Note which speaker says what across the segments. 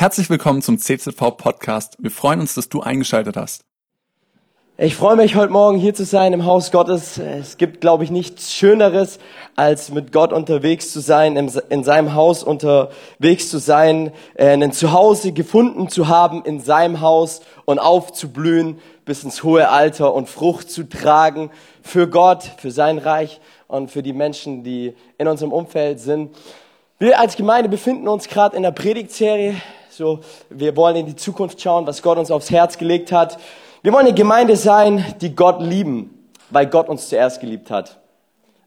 Speaker 1: Herzlich willkommen zum CZV Podcast. Wir freuen uns, dass du eingeschaltet hast.
Speaker 2: Ich freue mich heute Morgen hier zu sein im Haus Gottes. Es gibt, glaube ich, nichts Schöneres, als mit Gott unterwegs zu sein, in seinem Haus unterwegs zu sein, äh, ein Zuhause gefunden zu haben in seinem Haus und aufzublühen bis ins hohe Alter und Frucht zu tragen für Gott, für sein Reich und für die Menschen, die in unserem Umfeld sind. Wir als Gemeinde befinden uns gerade in der Predigtserie so, wir wollen in die Zukunft schauen, was Gott uns aufs Herz gelegt hat. Wir wollen eine Gemeinde sein, die Gott lieben, weil Gott uns zuerst geliebt hat.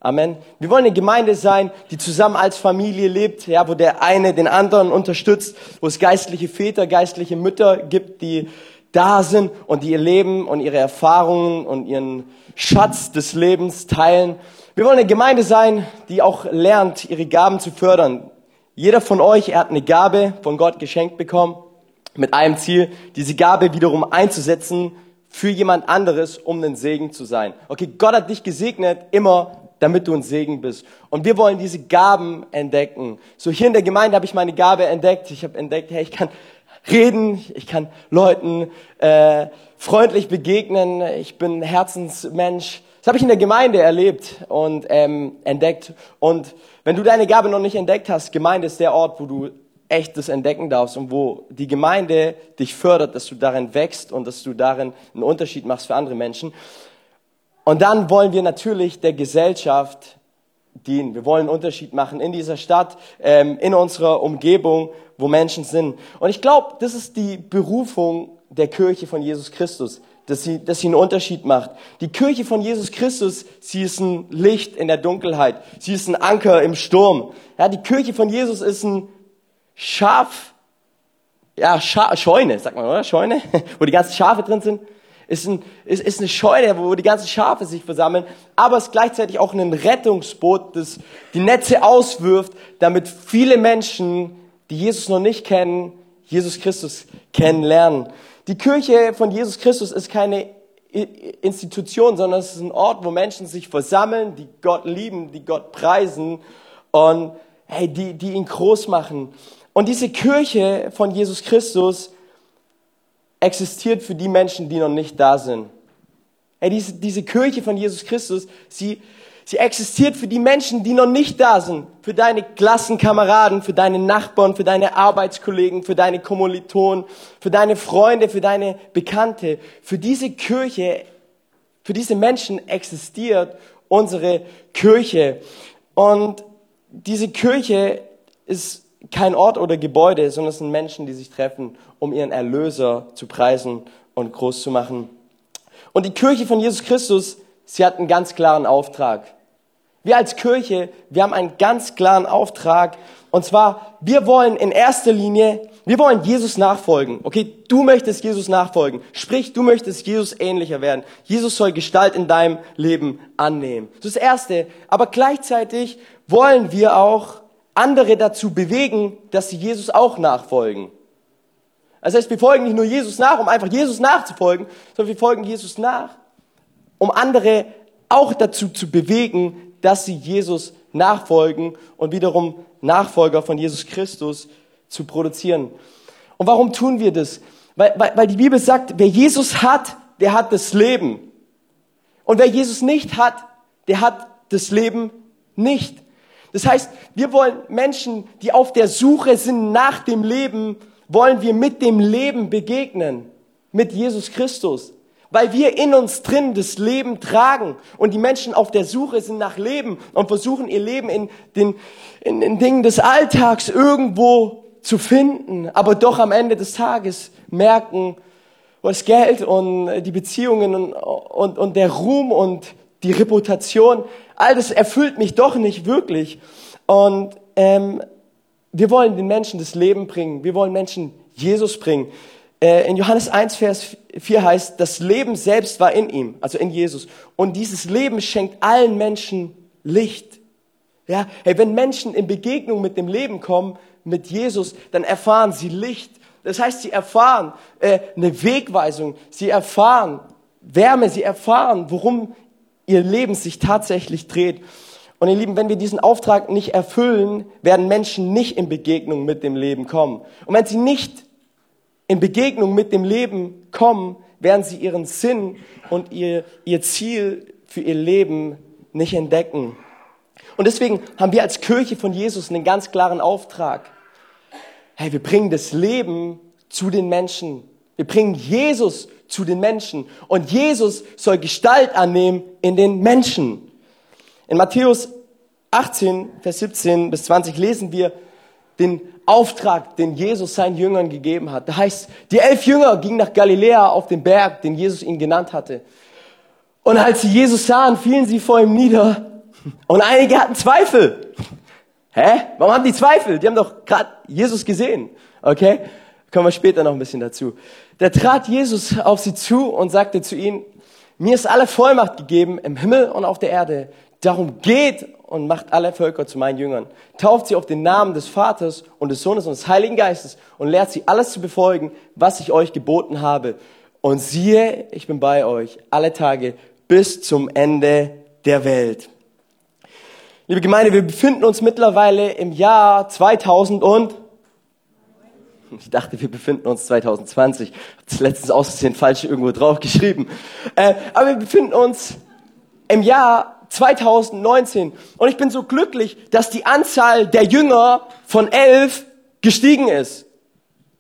Speaker 2: Amen. Wir wollen eine Gemeinde sein, die zusammen als Familie lebt, ja, wo der eine den anderen unterstützt, wo es geistliche Väter, geistliche Mütter gibt, die da sind und die ihr Leben und ihre Erfahrungen und ihren Schatz des Lebens teilen. Wir wollen eine Gemeinde sein, die auch lernt, ihre Gaben zu fördern, jeder von euch, er hat eine Gabe von Gott geschenkt bekommen, mit einem Ziel, diese Gabe wiederum einzusetzen für jemand anderes, um ein Segen zu sein. Okay, Gott hat dich gesegnet, immer damit du ein Segen bist. Und wir wollen diese Gaben entdecken. So hier in der Gemeinde habe ich meine Gabe entdeckt. Ich habe entdeckt, hey, ich kann reden, ich kann Leuten äh, freundlich begegnen, ich bin Herzensmensch. Das habe ich in der Gemeinde erlebt und ähm, entdeckt. Und wenn du deine Gabe noch nicht entdeckt hast, Gemeinde ist der Ort, wo du echt das entdecken darfst und wo die Gemeinde dich fördert, dass du darin wächst und dass du darin einen Unterschied machst für andere Menschen. Und dann wollen wir natürlich der Gesellschaft dienen. Wir wollen einen Unterschied machen in dieser Stadt, ähm, in unserer Umgebung, wo Menschen sind. Und ich glaube, das ist die Berufung der Kirche von Jesus Christus dass sie, dass sie einen Unterschied macht. Die Kirche von Jesus Christus, sie ist ein Licht in der Dunkelheit. Sie ist ein Anker im Sturm. Ja, die Kirche von Jesus ist ein Schaf, ja, Scha Scheune, sagt man, oder? Scheune, wo die ganzen Schafe drin sind. Ist, ein, ist, ist eine Scheune, wo die ganzen Schafe sich versammeln, aber es ist gleichzeitig auch ein Rettungsboot, das die Netze auswirft, damit viele Menschen, die Jesus noch nicht kennen, Jesus Christus kennenlernen. Die Kirche von Jesus Christus ist keine Institution, sondern es ist ein Ort, wo Menschen sich versammeln, die Gott lieben, die Gott preisen und hey, die, die ihn groß machen. Und diese Kirche von Jesus Christus existiert für die Menschen, die noch nicht da sind. Hey, diese, diese Kirche von Jesus Christus, sie, Sie existiert für die Menschen, die noch nicht da sind, für deine Klassenkameraden, für deine Nachbarn, für deine Arbeitskollegen, für deine Kommilitonen, für deine Freunde, für deine Bekannte. Für diese Kirche, für diese Menschen existiert unsere Kirche. Und diese Kirche ist kein Ort oder Gebäude, sondern es sind Menschen, die sich treffen, um ihren Erlöser zu preisen und groß zu machen. Und die Kirche von Jesus Christus Sie hat einen ganz klaren Auftrag. Wir als Kirche, wir haben einen ganz klaren Auftrag. Und zwar, wir wollen in erster Linie, wir wollen Jesus nachfolgen. Okay, du möchtest Jesus nachfolgen. Sprich, du möchtest Jesus ähnlicher werden. Jesus soll Gestalt in deinem Leben annehmen. Das ist das Erste. Aber gleichzeitig wollen wir auch andere dazu bewegen, dass sie Jesus auch nachfolgen. Das heißt, wir folgen nicht nur Jesus nach, um einfach Jesus nachzufolgen, sondern wir folgen Jesus nach, um andere auch dazu zu bewegen, dass sie Jesus nachfolgen und wiederum Nachfolger von Jesus Christus zu produzieren. Und warum tun wir das? Weil, weil, weil die Bibel sagt, wer Jesus hat, der hat das Leben. Und wer Jesus nicht hat, der hat das Leben nicht. Das heißt, wir wollen Menschen, die auf der Suche sind nach dem Leben, wollen wir mit dem Leben begegnen. Mit Jesus Christus weil wir in uns drin das Leben tragen und die Menschen auf der Suche sind nach Leben und versuchen ihr Leben in den, in den Dingen des Alltags irgendwo zu finden, aber doch am Ende des Tages merken, was Geld und die Beziehungen und, und, und der Ruhm und die Reputation, all das erfüllt mich doch nicht wirklich. Und ähm, wir wollen den Menschen das Leben bringen, wir wollen Menschen Jesus bringen. Äh, in Johannes 1, Vers 4 heißt, das Leben selbst war in ihm, also in Jesus. Und dieses Leben schenkt allen Menschen Licht. Ja, hey, wenn Menschen in Begegnung mit dem Leben kommen, mit Jesus, dann erfahren sie Licht. Das heißt, sie erfahren äh, eine Wegweisung, sie erfahren Wärme, sie erfahren, worum ihr Leben sich tatsächlich dreht. Und ihr Lieben, wenn wir diesen Auftrag nicht erfüllen, werden Menschen nicht in Begegnung mit dem Leben kommen. Und wenn sie nicht in Begegnung mit dem Leben kommen, werden sie ihren Sinn und ihr, ihr Ziel für ihr Leben nicht entdecken. Und deswegen haben wir als Kirche von Jesus einen ganz klaren Auftrag. Hey, wir bringen das Leben zu den Menschen. Wir bringen Jesus zu den Menschen. Und Jesus soll Gestalt annehmen in den Menschen. In Matthäus 18, Vers 17 bis 20 lesen wir den Auftrag, den Jesus seinen Jüngern gegeben hat. Da heißt, die elf Jünger gingen nach Galiläa auf den Berg, den Jesus ihnen genannt hatte. Und als sie Jesus sahen, fielen sie vor ihm nieder. Und einige hatten Zweifel. Hä? Warum haben die Zweifel? Die haben doch gerade Jesus gesehen. Okay? Kommen wir später noch ein bisschen dazu. Da trat Jesus auf sie zu und sagte zu ihnen, mir ist alle Vollmacht gegeben im Himmel und auf der Erde. Darum geht und macht alle Völker zu meinen Jüngern. Tauft sie auf den Namen des Vaters und des Sohnes und des Heiligen Geistes und lehrt sie alles zu befolgen, was ich euch geboten habe. Und siehe, ich bin bei euch alle Tage bis zum Ende der Welt. Liebe Gemeinde, wir befinden uns mittlerweile im Jahr 2000 und ich dachte, wir befinden uns 2020. Ich habe das letztens aussehen falsch irgendwo drauf geschrieben. Äh, aber wir befinden uns im Jahr 2019. Und ich bin so glücklich, dass die Anzahl der Jünger von elf gestiegen ist.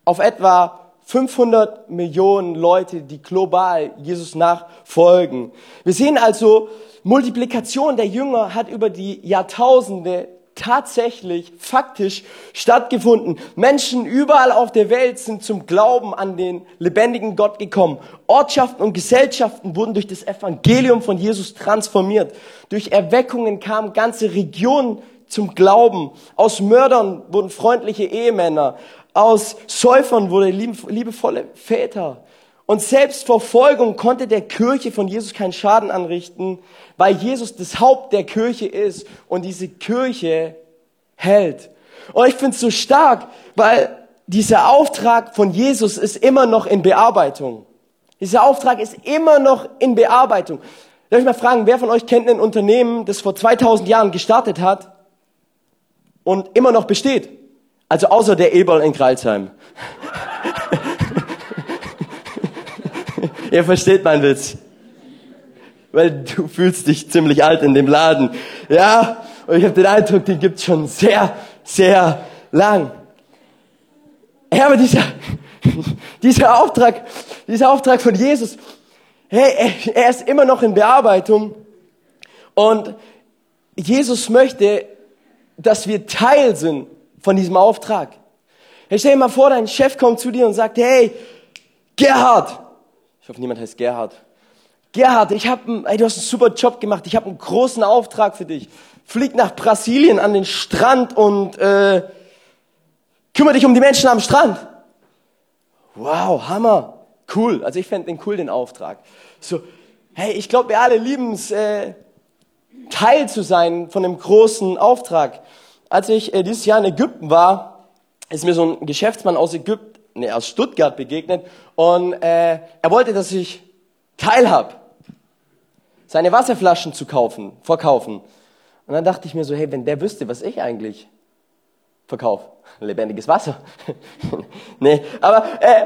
Speaker 2: Auf etwa 500 Millionen Leute, die global Jesus nachfolgen. Wir sehen also, Multiplikation der Jünger hat über die Jahrtausende tatsächlich faktisch stattgefunden. Menschen überall auf der Welt sind zum Glauben an den lebendigen Gott gekommen. Ortschaften und Gesellschaften wurden durch das Evangelium von Jesus transformiert. Durch Erweckungen kamen ganze Regionen zum Glauben. Aus Mördern wurden freundliche Ehemänner. Aus Säufern wurde liebevolle Väter. Und selbst Verfolgung konnte der Kirche von Jesus keinen Schaden anrichten, weil Jesus das Haupt der Kirche ist und diese Kirche hält. Und ich finde es so stark, weil dieser Auftrag von Jesus ist immer noch in Bearbeitung. Dieser Auftrag ist immer noch in Bearbeitung. Darf ich mal fragen, wer von euch kennt ein Unternehmen, das vor 2000 Jahren gestartet hat und immer noch besteht? Also außer der Eberl in Kreilsheim. Ihr versteht meinen Witz. Weil du fühlst dich ziemlich alt in dem Laden. Ja, und ich habe den Eindruck, den gibt's schon sehr, sehr lang. Ja, aber dieser, dieser Auftrag, dieser Auftrag von Jesus, hey, er ist immer noch in Bearbeitung. Und Jesus möchte, dass wir Teil sind von diesem Auftrag. Hey, stell dir mal vor, dein Chef kommt zu dir und sagt, hey, Gerhard, ich hoffe, niemand heißt Gerhard. Gerhard, ich hab, ey, du hast einen super Job gemacht. Ich habe einen großen Auftrag für dich. Flieg nach Brasilien an den Strand und äh, kümmere dich um die Menschen am Strand. Wow, Hammer, cool. Also ich fände den cool, den Auftrag. So, hey, ich glaube, wir alle lieben es, äh, Teil zu sein von dem großen Auftrag. Als ich äh, dieses Jahr in Ägypten war, ist mir so ein Geschäftsmann aus Ägypten nee, aus Stuttgart begegnet und äh, er wollte, dass ich teilhab, seine Wasserflaschen zu kaufen, verkaufen. Und dann dachte ich mir so, hey, wenn der wüsste, was ich eigentlich verkaufe, lebendiges Wasser. nee, aber äh,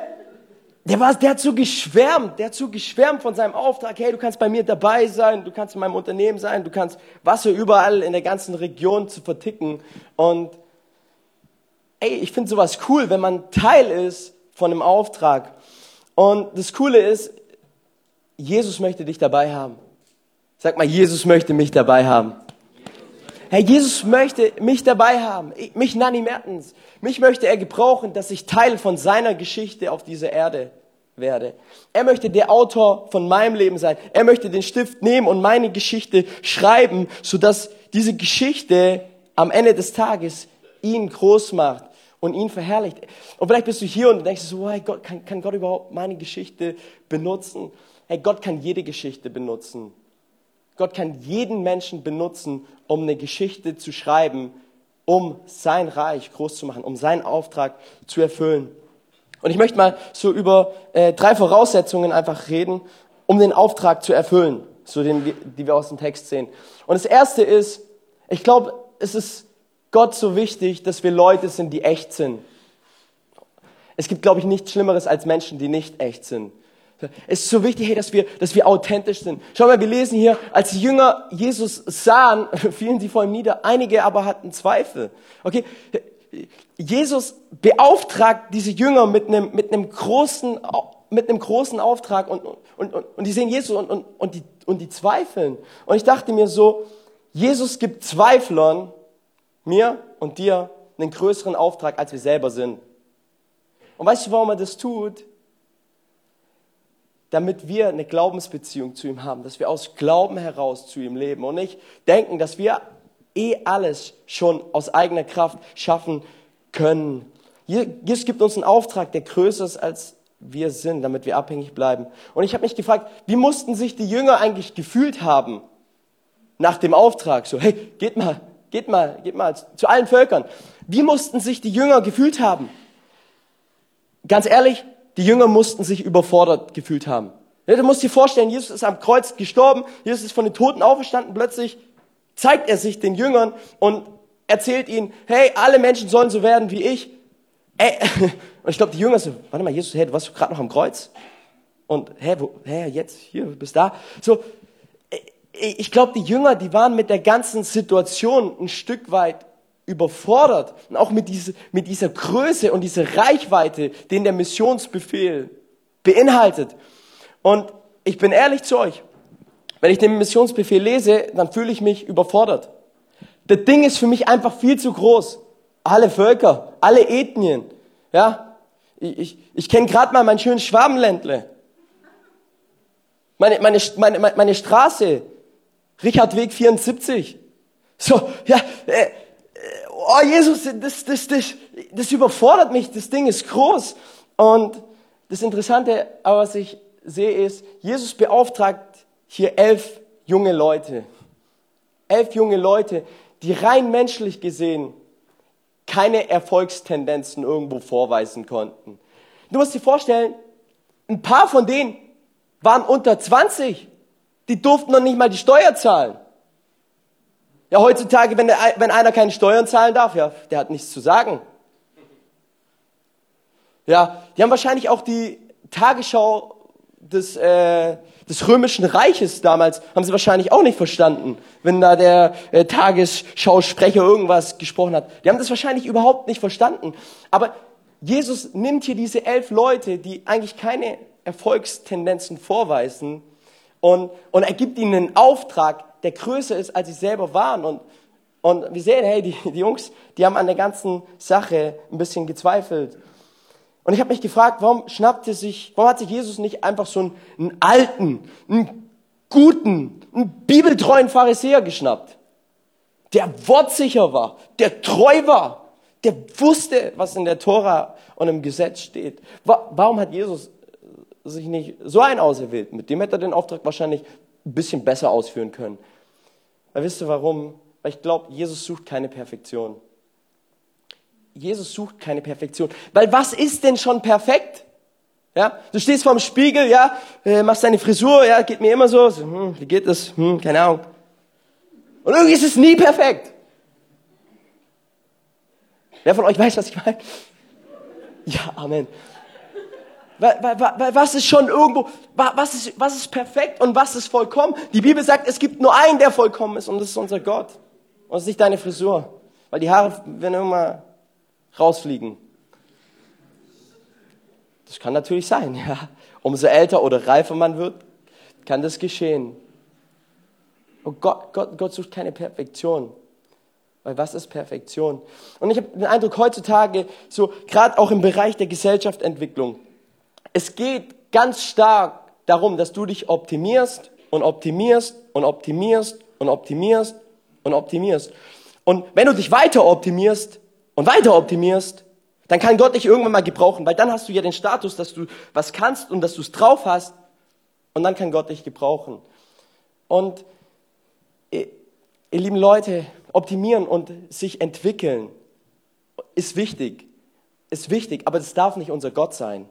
Speaker 2: der, war, der hat so geschwärmt, der hat so geschwärmt von seinem Auftrag, hey, du kannst bei mir dabei sein, du kannst in meinem Unternehmen sein, du kannst Wasser überall in der ganzen Region zu verticken. Und ey, ich finde sowas cool, wenn man Teil ist von einem Auftrag. Und das Coole ist, Jesus möchte dich dabei haben. Sag mal, Jesus möchte mich dabei haben. Herr Jesus möchte mich dabei haben, mich Nanny Mertens. Mich möchte er gebrauchen, dass ich Teil von seiner Geschichte auf dieser Erde werde. Er möchte der Autor von meinem Leben sein. Er möchte den Stift nehmen und meine Geschichte schreiben, sodass diese Geschichte am Ende des Tages ihn groß macht und ihn verherrlicht. Und vielleicht bist du hier und denkst so, hey Gott, kann, kann Gott überhaupt meine Geschichte benutzen? Hey, Gott kann jede Geschichte benutzen. Gott kann jeden Menschen benutzen, um eine Geschichte zu schreiben, um sein Reich groß zu machen, um seinen Auftrag zu erfüllen. Und ich möchte mal so über äh, drei Voraussetzungen einfach reden, um den Auftrag zu erfüllen, so den, die wir aus dem Text sehen. Und das erste ist, Ich glaube, es ist Gott so wichtig, dass wir Leute sind, die echt sind. Es gibt, glaube ich, nichts Schlimmeres als Menschen, die nicht echt sind. Es ist so wichtig, hey, dass wir, dass wir authentisch sind. Schau mal, wir lesen hier, als die Jünger Jesus sahen, fielen sie vor ihm nieder. Einige aber hatten Zweifel. Okay? Jesus beauftragt diese Jünger mit einem, mit einem großen, mit einem großen Auftrag und, und, und, und die sehen Jesus und, und, und, die, und die zweifeln. Und ich dachte mir so, Jesus gibt Zweiflern, mir und dir, einen größeren Auftrag, als wir selber sind. Und weißt du, warum er das tut? Damit wir eine Glaubensbeziehung zu ihm haben, dass wir aus Glauben heraus zu ihm leben und nicht denken, dass wir eh alles schon aus eigener Kraft schaffen können. Jesus gibt uns einen Auftrag, der größer ist als wir sind, damit wir abhängig bleiben. Und ich habe mich gefragt, wie mussten sich die Jünger eigentlich gefühlt haben nach dem Auftrag? So, hey, geht mal, geht mal, geht mal zu allen Völkern. Wie mussten sich die Jünger gefühlt haben? Ganz ehrlich, die Jünger mussten sich überfordert gefühlt haben. Ja, du musst dir vorstellen, Jesus ist am Kreuz gestorben, Jesus ist von den Toten auferstanden, plötzlich zeigt er sich den Jüngern und erzählt ihnen, hey, alle Menschen sollen so werden wie ich. Ey, und ich glaube, die Jünger so, warte mal, Jesus, hey, du warst gerade noch am Kreuz? Und, hä, wo, hä, jetzt, hier, du bist da. So, ich glaube, die Jünger, die waren mit der ganzen Situation ein Stück weit überfordert. Und auch mit, diese, mit dieser Größe und dieser Reichweite, den der Missionsbefehl beinhaltet. Und ich bin ehrlich zu euch, wenn ich den Missionsbefehl lese, dann fühle ich mich überfordert. Das Ding ist für mich einfach viel zu groß. Alle Völker, alle Ethnien. Ja, ich, ich, ich kenne gerade mal mein schönes Schwabenländle. Meine, meine, meine, meine Straße, Richardweg 74. So, ja, äh, oh Jesus, das, das, das, das überfordert mich, das Ding ist groß. Und das Interessante, was ich sehe, ist, Jesus beauftragt hier elf junge Leute. Elf junge Leute, die rein menschlich gesehen keine Erfolgstendenzen irgendwo vorweisen konnten. Du musst dir vorstellen, ein paar von denen waren unter 20. Die durften noch nicht mal die Steuer zahlen. Ja, heutzutage, wenn, der, wenn einer keine Steuern zahlen darf, ja, der hat nichts zu sagen. Ja, die haben wahrscheinlich auch die Tagesschau des, äh, des römischen Reiches damals, haben sie wahrscheinlich auch nicht verstanden, wenn da der äh, Tagesschausprecher irgendwas gesprochen hat. Die haben das wahrscheinlich überhaupt nicht verstanden. Aber Jesus nimmt hier diese elf Leute, die eigentlich keine Erfolgstendenzen vorweisen, und, und er gibt ihnen einen Auftrag, der größer ist, als sie selber waren. Und, und wir sehen, hey, die, die Jungs, die haben an der ganzen Sache ein bisschen gezweifelt. Und ich habe mich gefragt, warum schnappte sich, warum hat sich Jesus nicht einfach so einen, einen alten, einen guten, einen bibeltreuen Pharisäer geschnappt, der wortsicher war, der treu war, der wusste, was in der Tora und im Gesetz steht. Warum hat Jesus sich nicht so einen auserwählt. Mit dem hätte er den Auftrag wahrscheinlich ein bisschen besser ausführen können. Weil wisst ihr warum? Weil ich glaube, Jesus sucht keine Perfektion. Jesus sucht keine Perfektion. Weil was ist denn schon perfekt? Ja, du stehst vorm Spiegel, ja, äh, machst deine Frisur, ja, geht mir immer so, so hm, wie geht das? Hm, keine Ahnung. Und irgendwie ist es nie perfekt. Wer von euch weiß, was ich meine? Ja, Amen. Was ist schon irgendwo, was ist, was ist perfekt und was ist vollkommen? Die Bibel sagt, es gibt nur einen, der vollkommen ist und das ist unser Gott. Und das ist nicht deine Frisur, weil die Haare werden immer rausfliegen. Das kann natürlich sein, ja. Umso älter oder reifer man wird, kann das geschehen. Und Gott, Gott, Gott sucht keine Perfektion. Weil was ist Perfektion? Und ich habe den Eindruck, heutzutage, so gerade auch im Bereich der Gesellschaftsentwicklung, es geht ganz stark darum, dass du dich optimierst und optimierst und optimierst und optimierst und optimierst. Und wenn du dich weiter optimierst und weiter optimierst, dann kann Gott dich irgendwann mal gebrauchen, weil dann hast du ja den Status, dass du was kannst und dass du es drauf hast und dann kann Gott dich gebrauchen. Und ihr, ihr lieben Leute, optimieren und sich entwickeln ist wichtig, ist wichtig, aber das darf nicht unser Gott sein.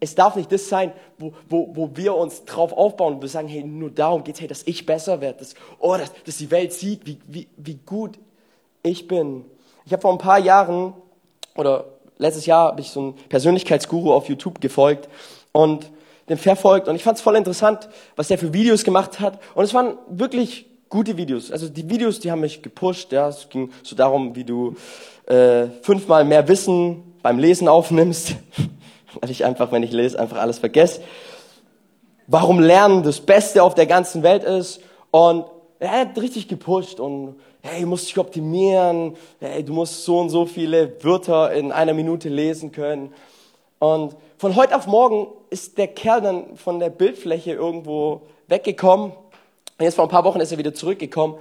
Speaker 2: Es darf nicht das sein, wo, wo, wo wir uns drauf aufbauen und wir sagen, hey, nur darum geht's, hey, dass ich besser werde, dass, oh, dass, dass die Welt sieht, wie, wie, wie gut ich bin. Ich habe vor ein paar Jahren, oder letztes Jahr habe ich so einen Persönlichkeitsguru auf YouTube gefolgt und den verfolgt und ich fand es voll interessant, was der für Videos gemacht hat und es waren wirklich gute Videos. Also die Videos, die haben mich gepusht, ja, es ging so darum, wie du äh, fünfmal mehr Wissen beim Lesen aufnimmst weil ich einfach, wenn ich lese, einfach alles vergesse. Warum Lernen das Beste auf der ganzen Welt ist. Und er hat richtig gepusht und hey, du musst dich optimieren, hey, du musst so und so viele Wörter in einer Minute lesen können. Und von heute auf morgen ist der Kerl dann von der Bildfläche irgendwo weggekommen. Und jetzt vor ein paar Wochen ist er wieder zurückgekommen.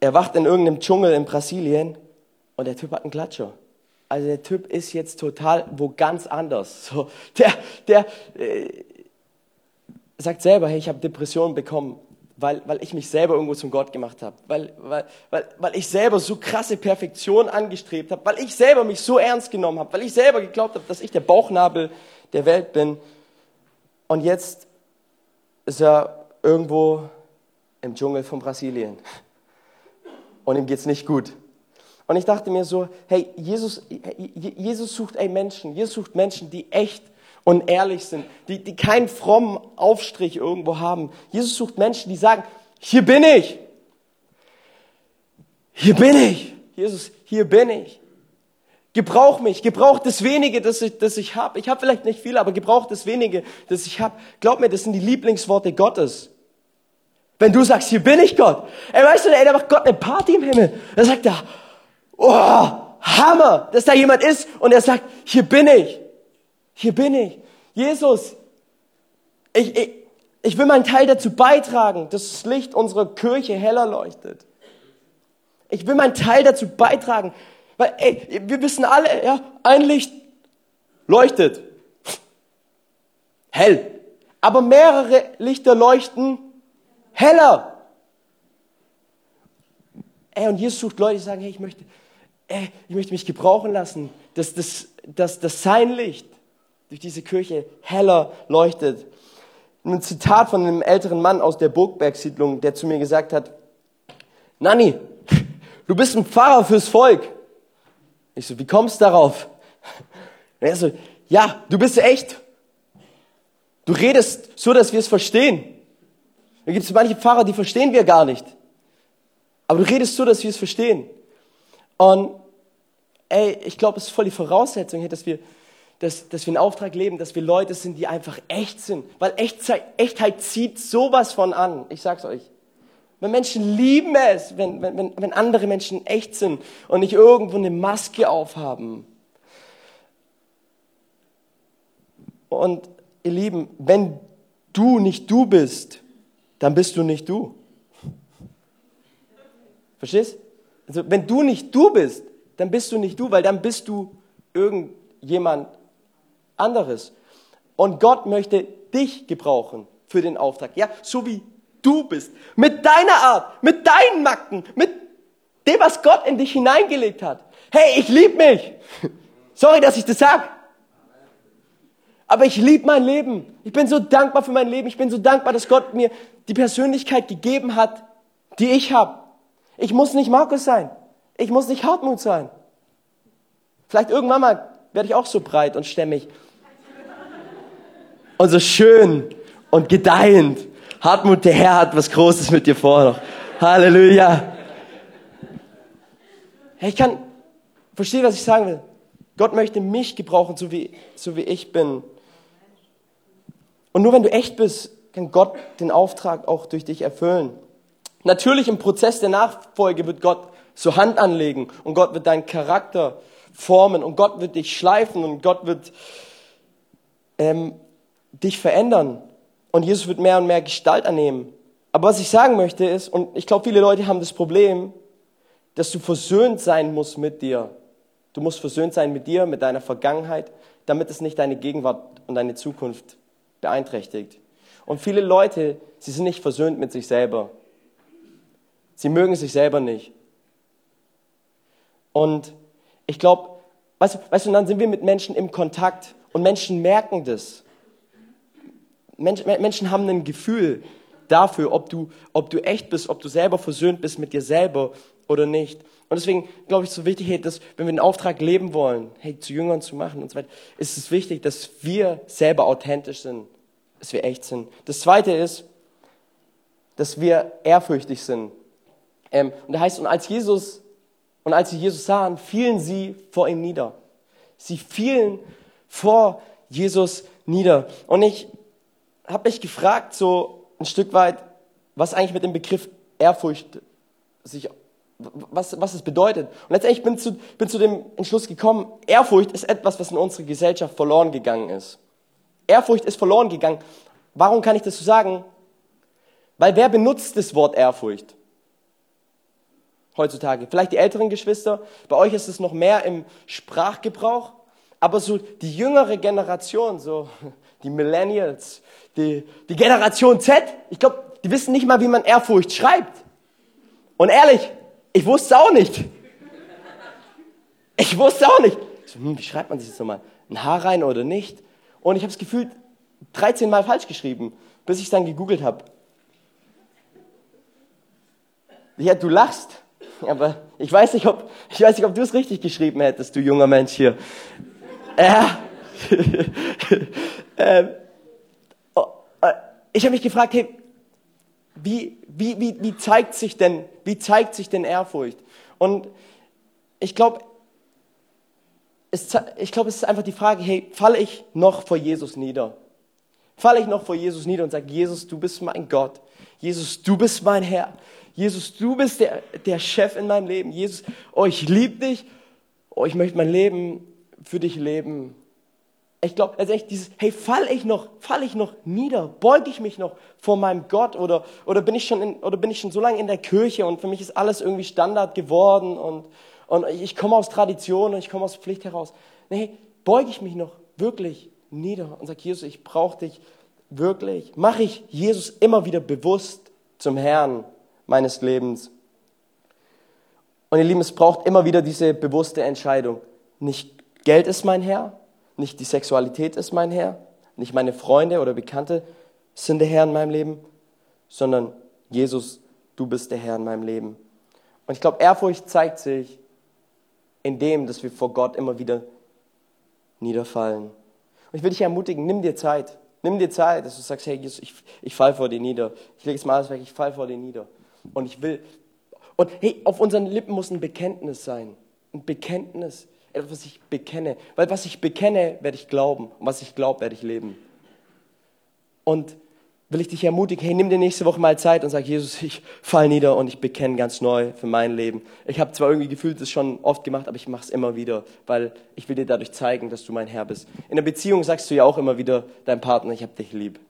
Speaker 2: Er wacht in irgendeinem Dschungel in Brasilien und der Typ hat einen Klatscher. Also der Typ ist jetzt total wo ganz anders. So, der der äh, sagt selber, hey, ich habe Depressionen bekommen, weil, weil ich mich selber irgendwo zum Gott gemacht habe, weil, weil, weil, weil ich selber so krasse Perfektion angestrebt habe, weil ich selber mich so ernst genommen habe, weil ich selber geglaubt habe, dass ich der Bauchnabel der Welt bin. Und jetzt ist er irgendwo im Dschungel von Brasilien. Und ihm geht's nicht gut. Und ich dachte mir so, hey, Jesus, Jesus sucht ey Menschen, Jesus sucht Menschen, die echt und ehrlich sind, die, die keinen frommen Aufstrich irgendwo haben. Jesus sucht Menschen, die sagen, hier bin ich. Hier bin ich. Jesus, hier bin ich. Gebrauch mich, gebrauch das wenige, das ich, das ich habe. Ich habe vielleicht nicht viel, aber gebrauch das wenige, das ich habe. Glaub mir, das sind die Lieblingsworte Gottes. Wenn du sagst, hier bin ich Gott. Ey, weißt du, ey, da macht Gott eine Party im Himmel. Da sagt er, oh, Hammer, dass da jemand ist und er sagt, hier bin ich, hier bin ich. Jesus, ich, ich, ich will meinen Teil dazu beitragen, dass das Licht unserer Kirche heller leuchtet. Ich will meinen Teil dazu beitragen, weil ey, wir wissen alle, ja, ein Licht leuchtet hell, aber mehrere Lichter leuchten heller. Ey, und Jesus sucht Leute, die sagen, hey, ich möchte, ey, ich möchte mich gebrauchen lassen, dass, dass, dass, dass sein Licht durch diese Kirche heller leuchtet. Ein Zitat von einem älteren Mann aus der Burgbergsiedlung, der zu mir gesagt hat, Nanni, du bist ein Pfarrer fürs Volk. Ich so, wie kommst du darauf? Und er so, ja, du bist echt. Du redest so, dass wir es verstehen. Da gibt es manche Pfarrer, die verstehen wir gar nicht. Aber du redest so, dass wir es verstehen. Und ey, ich glaube, es ist voll die Voraussetzung dass wir, dass, dass wir einen Auftrag leben, dass wir Leute sind, die einfach echt sind. Weil Echtheit, Echtheit zieht sowas von an. Ich sag's euch. Wenn Menschen lieben es, wenn, wenn, wenn andere Menschen echt sind und nicht irgendwo eine Maske aufhaben. Und ihr Lieben, wenn du nicht du bist, dann bist du nicht du. Verstehst? Also wenn du nicht du bist, dann bist du nicht du, weil dann bist du irgendjemand anderes. Und Gott möchte dich gebrauchen für den Auftrag. Ja, so wie du bist. Mit deiner Art, mit deinen Macken, mit dem, was Gott in dich hineingelegt hat. Hey, ich liebe mich. Sorry, dass ich das sag. Aber ich liebe mein Leben. Ich bin so dankbar für mein Leben. Ich bin so dankbar, dass Gott mir die Persönlichkeit gegeben hat, die ich habe. Ich muss nicht Markus sein. Ich muss nicht Hartmut sein. Vielleicht irgendwann mal werde ich auch so breit und stämmig. Und so schön und gedeihend. Hartmut, der Herr hat was Großes mit dir vor noch. Halleluja. Ich kann, verstehe, was ich sagen will. Gott möchte mich gebrauchen, so wie, so wie ich bin. Und nur wenn du echt bist, kann Gott den Auftrag auch durch dich erfüllen. Natürlich im Prozess der Nachfolge wird Gott so Hand anlegen und Gott wird deinen Charakter formen und Gott wird dich schleifen und Gott wird ähm, dich verändern und Jesus wird mehr und mehr Gestalt annehmen. Aber was ich sagen möchte ist, und ich glaube, viele Leute haben das Problem, dass du versöhnt sein musst mit dir. Du musst versöhnt sein mit dir, mit deiner Vergangenheit, damit es nicht deine Gegenwart und deine Zukunft beeinträchtigt. Und viele Leute, sie sind nicht versöhnt mit sich selber. Sie mögen sich selber nicht. Und ich glaube, weißt, weißt du, dann sind wir mit Menschen im Kontakt Und Menschen merken das. Menschen haben ein Gefühl dafür, ob du, ob du echt bist, ob du selber versöhnt bist mit dir selber oder nicht. Und deswegen glaube ich so wichtig, dass, wenn wir den Auftrag leben wollen, hey, zu Jüngern zu machen und so weiter, ist es wichtig, dass wir selber authentisch sind, dass wir echt sind. Das zweite ist, dass wir ehrfürchtig sind. Ähm, und da heißt, und als Jesus, und als sie Jesus sahen, fielen sie vor ihm nieder. Sie fielen vor Jesus nieder. Und ich habe mich gefragt, so ein Stück weit, was eigentlich mit dem Begriff Ehrfurcht sich, was, was es bedeutet. Und letztendlich bin zu, bin zu dem Entschluss gekommen, Ehrfurcht ist etwas, was in unserer Gesellschaft verloren gegangen ist. Ehrfurcht ist verloren gegangen. Warum kann ich das so sagen? Weil wer benutzt das Wort Ehrfurcht? Heutzutage. Vielleicht die älteren Geschwister. Bei euch ist es noch mehr im Sprachgebrauch. Aber so die jüngere Generation, so die Millennials, die, die Generation Z, ich glaube, die wissen nicht mal, wie man Ehrfurcht schreibt. Und ehrlich, ich wusste auch nicht. Ich wusste auch nicht. So, hm, wie schreibt man das nochmal? Ein Haar rein oder nicht? Und ich habe es gefühlt 13 Mal falsch geschrieben, bis ich es dann gegoogelt habe. Ja, du lachst, aber ich weiß nicht, ob, ich weiß nicht, ob du es richtig geschrieben hättest, du junger Mensch hier. Ja. ähm, oh, äh, ich habe mich gefragt, hey, wie, wie, wie, wie, zeigt sich denn, wie zeigt sich denn Ehrfurcht? Und ich glaube, es, ich glaube, es ist einfach die Frage, hey, falle ich noch vor Jesus nieder? Falle ich noch vor Jesus nieder und sage, Jesus, du bist mein Gott. Jesus, du bist mein Herr. Jesus, du bist der, der Chef in meinem Leben. Jesus, oh, ich liebe dich. Oh, ich möchte mein Leben für dich leben. Ich glaube, also echt dieses, hey, fall ich noch, fall ich noch nieder? Beuge ich mich noch vor meinem Gott? Oder, oder bin ich schon in, oder bin ich schon so lange in der Kirche und für mich ist alles irgendwie Standard geworden und, und ich komme aus Tradition und ich komme aus Pflicht heraus. Nee, beuge ich mich noch wirklich nieder und sage, Jesus, ich brauche dich wirklich. Mache ich Jesus immer wieder bewusst zum Herrn meines Lebens. Und ihr Lieben, es braucht immer wieder diese bewusste Entscheidung. Nicht Geld ist mein Herr, nicht die Sexualität ist mein Herr, nicht meine Freunde oder Bekannte sind der Herr in meinem Leben, sondern Jesus, du bist der Herr in meinem Leben. Und ich glaube, Ehrfurcht zeigt sich in dem, dass wir vor Gott immer wieder niederfallen. Und ich will dich ermutigen, nimm dir Zeit. Nimm dir Zeit, dass du sagst, hey Jesus, ich, ich fall vor dir nieder. Ich lege es mal alles weg, ich fall vor dir nieder. Und ich will, und hey, auf unseren Lippen muss ein Bekenntnis sein. Ein Bekenntnis etwas, was ich bekenne. Weil was ich bekenne, werde ich glauben. Und was ich glaube, werde ich leben. Und will ich dich ermutigen, hey, nimm dir nächste Woche mal Zeit und sag, Jesus, ich fall nieder und ich bekenne ganz neu für mein Leben. Ich habe zwar irgendwie gefühlt das schon oft gemacht, aber ich mache es immer wieder, weil ich will dir dadurch zeigen, dass du mein Herr bist. In der Beziehung sagst du ja auch immer wieder deinem Partner, ich habe dich lieb.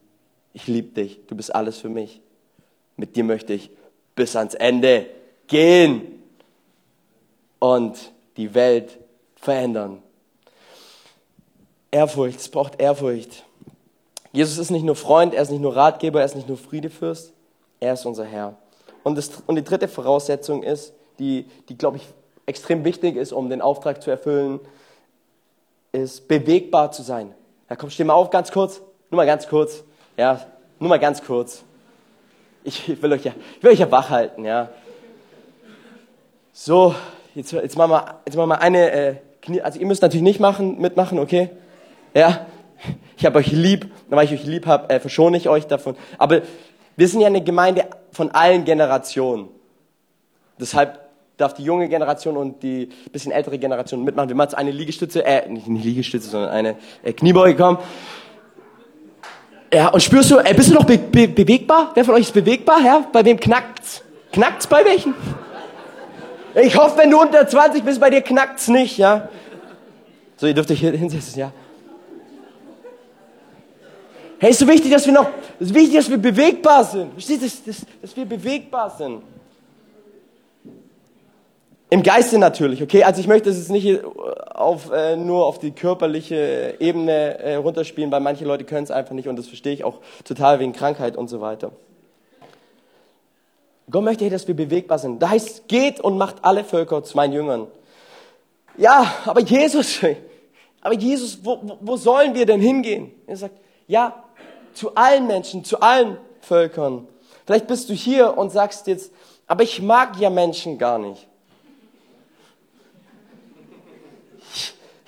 Speaker 2: Ich liebe dich, du bist alles für mich. Mit dir möchte ich bis ans Ende gehen und die Welt verändern. Ehrfurcht, es braucht Ehrfurcht. Jesus ist nicht nur Freund, er ist nicht nur Ratgeber, er ist nicht nur Friedefürst, er ist unser Herr. Und, das, und die dritte Voraussetzung ist, die, die glaube ich, extrem wichtig ist, um den Auftrag zu erfüllen, ist bewegbar zu sein. Ja, komm, steh mal auf, ganz kurz. Nur mal ganz kurz. Ja, nur mal ganz kurz. Ich, will euch ja, ich will euch ja wach halten, ja. So, jetzt, jetzt machen wir, jetzt machen wir eine äh, Knie, also ihr müsst natürlich nicht machen, mitmachen, okay? Ja, ich habe euch lieb, weil ich euch lieb habe, äh, verschone ich euch davon. Aber wir sind ja eine Gemeinde von allen Generationen. Deshalb darf die junge Generation und die bisschen ältere Generation mitmachen. Wir machen eine Liegestütze, äh, nicht eine Liegestütze, sondern eine äh, Kniebeuge kommen. Ja, und spürst du, äh, bist du noch be be bewegbar? Wer von euch ist bewegbar? Ja? Bei wem knackt's? Knackt's bei welchen? Ich hoffe, wenn du unter 20 bist, bei dir knackt's nicht, ja? So, ihr dürft euch hier hinsetzen, ja? Hey, ist so wichtig, dass wir noch, ist wichtig, dass wir bewegbar sind. Verstehst du, dass, dass, dass wir bewegbar sind? Im Geiste natürlich, okay? Also ich möchte es nicht auf, äh, nur auf die körperliche Ebene äh, runterspielen, weil manche Leute können es einfach nicht und das verstehe ich auch total wegen Krankheit und so weiter. Gott möchte, dass wir bewegbar sind. Da heißt, geht und macht alle Völker zu meinen Jüngern. Ja, aber Jesus, Aber Jesus, wo- wo sollen wir denn hingehen? Er sagt, ja, zu allen Menschen, zu allen Völkern. Vielleicht bist du hier und sagst jetzt, aber ich mag ja Menschen gar nicht.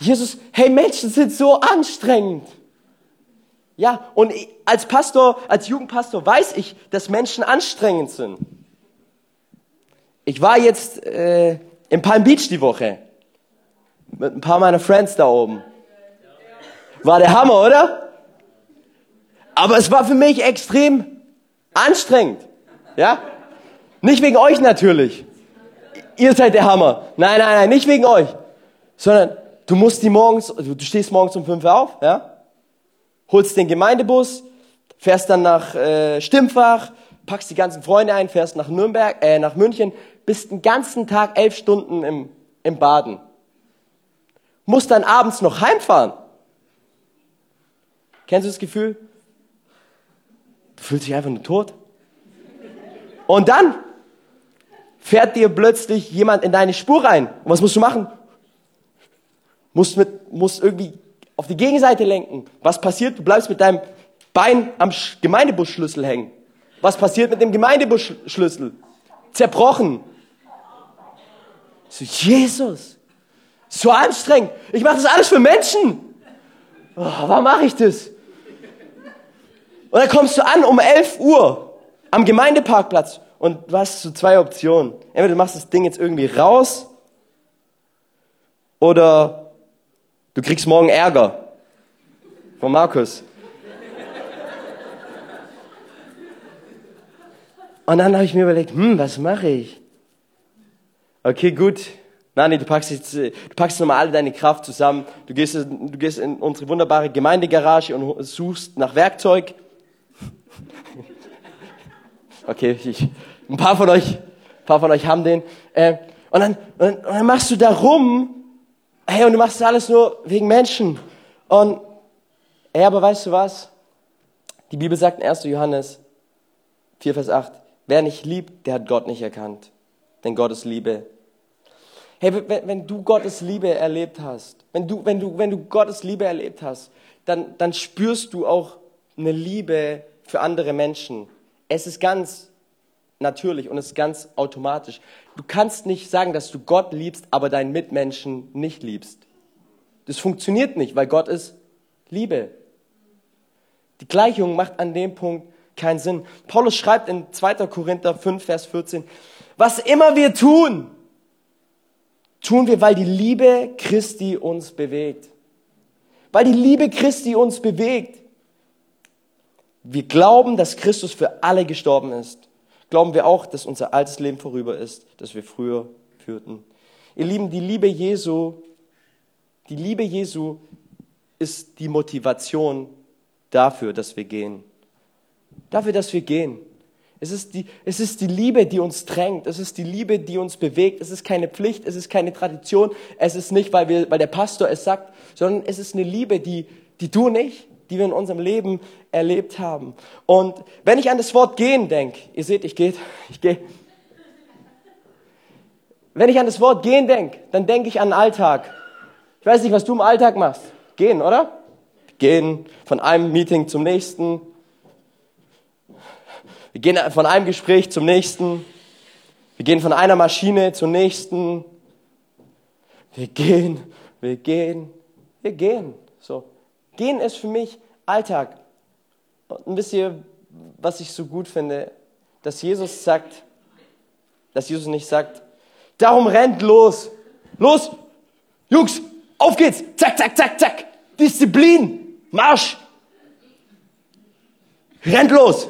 Speaker 2: Jesus, hey, Menschen sind so anstrengend. Ja, und als Pastor, als Jugendpastor weiß ich, dass Menschen anstrengend sind. Ich war jetzt äh, in Palm Beach die Woche mit ein paar meiner Friends da oben. War der Hammer, oder? Aber es war für mich extrem anstrengend. Ja? Nicht wegen euch natürlich. Ihr seid der Hammer. Nein, nein, nein, nicht wegen euch. Sondern du musst die morgens, du stehst morgens um fünf Uhr auf, ja? Holst den Gemeindebus, fährst dann nach äh, Stimmfach, packst die ganzen Freunde ein, fährst nach Nürnberg, äh, nach München, bist den ganzen Tag elf Stunden im, im Baden. Musst dann abends noch heimfahren. Kennst du das Gefühl? Du fühlst dich einfach nur tot. Und dann fährt dir plötzlich jemand in deine Spur rein. Und was musst du machen? Musst, mit, musst irgendwie auf die Gegenseite lenken. Was passiert? Du bleibst mit deinem Bein am Sch- Gemeindebusschlüssel hängen. Was passiert mit dem Gemeindebusschlüssel? Zerbrochen. So, Jesus, so anstrengend. Ich mache das alles für Menschen. Oh, warum mache ich das? Und dann kommst du an um 11 Uhr am Gemeindeparkplatz und du hast so zwei Optionen. Entweder du machst das Ding jetzt irgendwie raus oder du kriegst morgen Ärger von Markus. Und dann habe ich mir überlegt, hm, was mache ich? Okay, gut. Nani, du packst jetzt, äh, du packst nochmal alle deine Kraft zusammen. Du gehst, du gehst in unsere wunderbare Gemeindegarage und suchst nach Werkzeug. Okay, ich, ein paar von euch, ein paar von euch haben den. Äh, und, dann, und, dann, und dann machst du da rum. Hey, und du machst das alles nur wegen Menschen. Und, ey, aber weißt du was? Die Bibel sagt in 1. Johannes 4, Vers 8, wer nicht liebt, der hat Gott nicht erkannt. Denn Gott ist Liebe. Hey, wenn, wenn du Gottes Liebe erlebt hast, wenn du, wenn du, wenn du Gottes Liebe erlebt hast, dann, dann spürst du auch eine Liebe für andere Menschen. Es ist ganz natürlich und es ist ganz automatisch. Du kannst nicht sagen, dass du Gott liebst, aber deinen Mitmenschen nicht liebst. Das funktioniert nicht, weil Gott ist Liebe. Die Gleichung macht an dem Punkt keinen Sinn. Paulus schreibt in 2. Korinther 5, Vers 14, was immer wir tun, tun wir, weil die Liebe Christi uns bewegt. Weil die Liebe Christi uns bewegt. Wir glauben, dass Christus für alle gestorben ist. Glauben wir auch, dass unser altes Leben vorüber ist, das wir früher führten. Ihr Lieben, die Liebe Jesu, die Liebe Jesu ist die Motivation dafür, dass wir gehen. Dafür, dass wir gehen. Es ist, die, es ist die Liebe, die uns drängt. Es ist die Liebe, die uns bewegt. Es ist keine Pflicht, es ist keine Tradition. Es ist nicht, weil, wir, weil der Pastor es sagt, sondern es ist eine Liebe, die, die du und ich, die wir in unserem Leben erlebt haben. Und wenn ich an das Wort gehen denke, ihr seht, ich gehe, ich gehe. Wenn ich an das Wort gehen denke, dann denke ich an den Alltag. Ich weiß nicht, was du im Alltag machst. Gehen, oder? Gehen von einem Meeting zum nächsten. Wir gehen von einem Gespräch zum nächsten. Wir gehen von einer Maschine zur nächsten. Wir gehen, wir gehen, wir gehen. Gehen ist für mich Alltag. Und wisst ihr, was ich so gut finde? Dass Jesus sagt, dass Jesus nicht sagt, darum rennt los. Los, Jungs, auf geht's. Zack, zack, zack, zack. Disziplin, Marsch. Rennt los.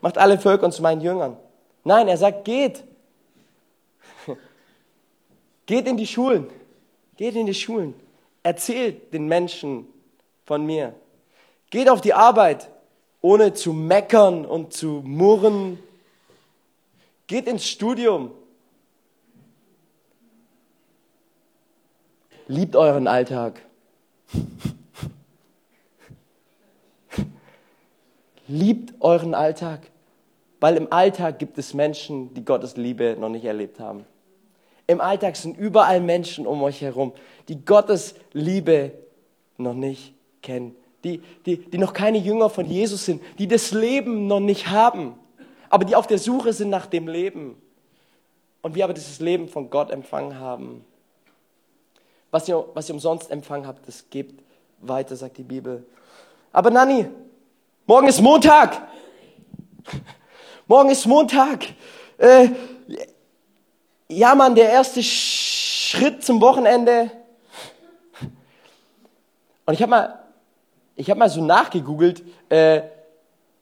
Speaker 2: Macht alle Völker zu meinen Jüngern. Nein, er sagt, geht. Geht in die Schulen. Geht in die Schulen. Erzählt den Menschen von mir. Geht auf die Arbeit, ohne zu meckern und zu murren. Geht ins Studium. Liebt euren Alltag. Liebt euren Alltag, weil im Alltag gibt es Menschen, die Gottes Liebe noch nicht erlebt haben. Im Alltag sind überall Menschen um euch herum, die Gottes Liebe noch nicht kennen, die, die, die noch keine Jünger von Jesus sind, die das Leben noch nicht haben, aber die auf der Suche sind nach dem Leben. Und wir aber dieses Leben von Gott empfangen haben. Was ihr, was ihr umsonst empfangen habt, das gebt weiter, sagt die Bibel. Aber Nanni, morgen ist Montag. Morgen ist Montag. Äh, ja, Mann, der erste Schritt zum Wochenende. Und ich habe mal, ich habe mal so nachgegoogelt, äh,